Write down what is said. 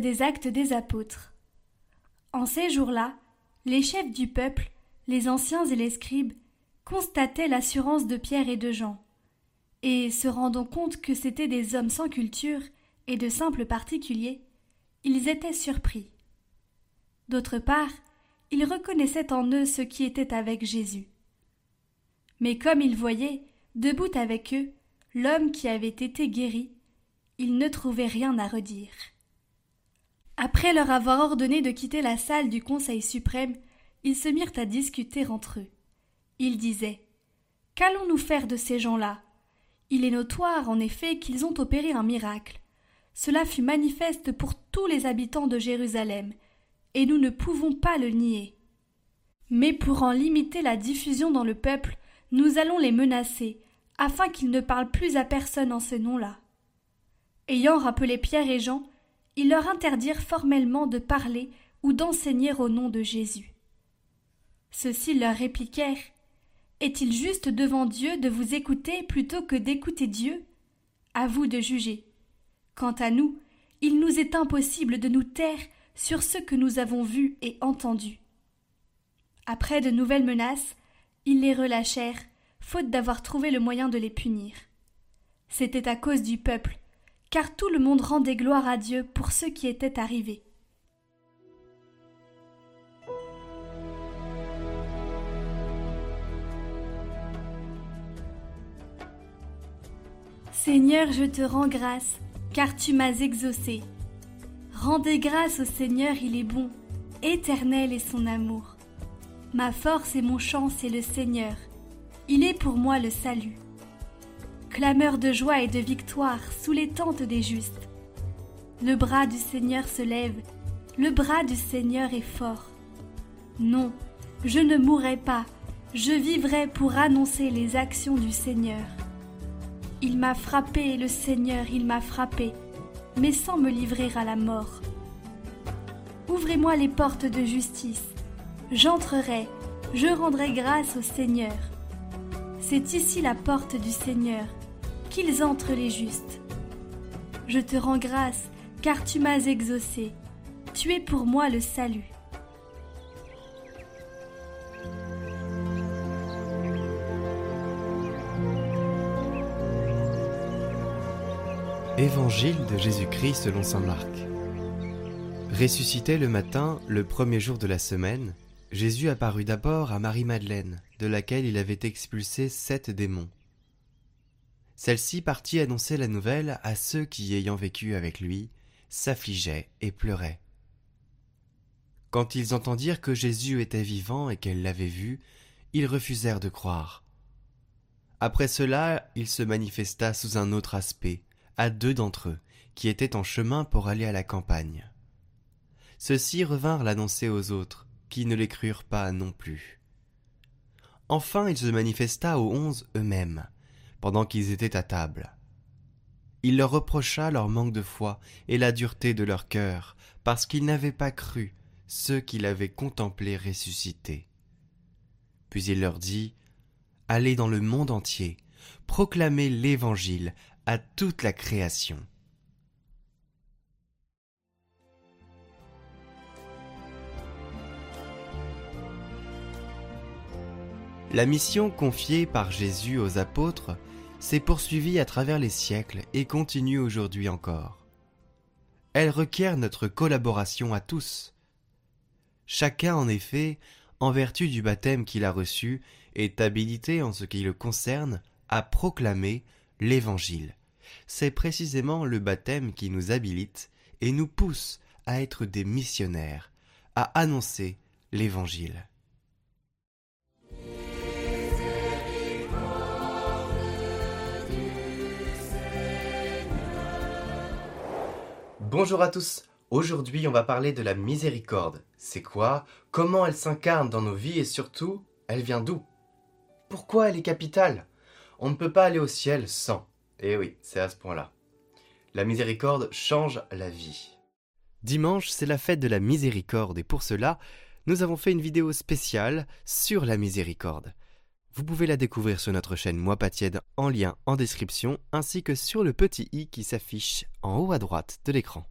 Des actes des apôtres. En ces jours-là, les chefs du peuple, les anciens et les scribes, constataient l'assurance de Pierre et de Jean, et, se rendant compte que c'étaient des hommes sans culture et de simples particuliers, ils étaient surpris. D'autre part, ils reconnaissaient en eux ce qui était avec Jésus. Mais comme ils voyaient, debout avec eux, l'homme qui avait été guéri, ils ne trouvaient rien à redire. Après leur avoir ordonné de quitter la salle du Conseil suprême, ils se mirent à discuter entre eux. Ils disaient Qu'allons-nous faire de ces gens-là? Il est notoire, en effet, qu'ils ont opéré un miracle. Cela fut manifeste pour tous les habitants de Jérusalem, et nous ne pouvons pas le nier. Mais pour en limiter la diffusion dans le peuple, nous allons les menacer, afin qu'ils ne parlent plus à personne en ces noms-là. Ayant rappelé Pierre et Jean, ils leur interdirent formellement de parler ou d'enseigner au nom de Jésus. Ceux-ci leur répliquèrent Est-il juste devant Dieu de vous écouter plutôt que d'écouter Dieu? À vous de juger. Quant à nous, il nous est impossible de nous taire sur ce que nous avons vu et entendu. Après de nouvelles menaces, ils les relâchèrent, faute d'avoir trouvé le moyen de les punir. C'était à cause du peuple, car tout le monde rendait gloire à Dieu pour ce qui était arrivé. Seigneur, je te rends grâce, car tu m'as exaucé. Rendez grâce au Seigneur, il est bon, éternel est son amour. Ma force et mon chant, c'est le Seigneur. Il est pour moi le salut clameur de joie et de victoire sous les tentes des justes. Le bras du Seigneur se lève, le bras du Seigneur est fort. Non, je ne mourrai pas, je vivrai pour annoncer les actions du Seigneur. Il m'a frappé, le Seigneur, il m'a frappé, mais sans me livrer à la mort. Ouvrez-moi les portes de justice, j'entrerai, je rendrai grâce au Seigneur. C'est ici la porte du Seigneur, qu'ils entrent les justes. Je te rends grâce, car tu m'as exaucé. Tu es pour moi le salut. Évangile de Jésus-Christ selon saint Marc. Ressuscité le matin, le premier jour de la semaine, Jésus apparut d'abord à Marie-Madeleine, de laquelle il avait expulsé sept démons. Celle-ci partit annoncer la nouvelle à ceux qui, ayant vécu avec lui, s'affligeaient et pleuraient. Quand ils entendirent que Jésus était vivant et qu'elle l'avait vu, ils refusèrent de croire. Après cela, il se manifesta sous un autre aspect, à deux d'entre eux, qui étaient en chemin pour aller à la campagne. Ceux-ci revinrent l'annoncer aux autres, qui ne les crurent pas non plus. Enfin il se manifesta aux onze eux-mêmes, pendant qu'ils étaient à table. Il leur reprocha leur manque de foi et la dureté de leur cœur, parce qu'ils n'avaient pas cru ceux qu'il avait contemplés ressuscités. Puis il leur dit Allez dans le monde entier, proclamez l'Évangile à toute la création. La mission confiée par Jésus aux apôtres s'est poursuivie à travers les siècles et continue aujourd'hui encore. Elle requiert notre collaboration à tous. Chacun, en effet, en vertu du baptême qu'il a reçu, est habilité en ce qui le concerne à proclamer l'Évangile. C'est précisément le baptême qui nous habilite et nous pousse à être des missionnaires, à annoncer l'Évangile. Bonjour à tous. Aujourd'hui, on va parler de la miséricorde. C'est quoi? Comment elle s'incarne dans nos vies et surtout, elle vient d'où? Pourquoi elle est capitale? On ne peut pas aller au ciel sans. Eh oui, c'est à ce point-là. La miséricorde change la vie. Dimanche, c'est la fête de la miséricorde et pour cela, nous avons fait une vidéo spéciale sur la miséricorde. Vous pouvez la découvrir sur notre chaîne Moi pas tiède en lien en description ainsi que sur le petit i qui s'affiche en haut à droite de l'écran.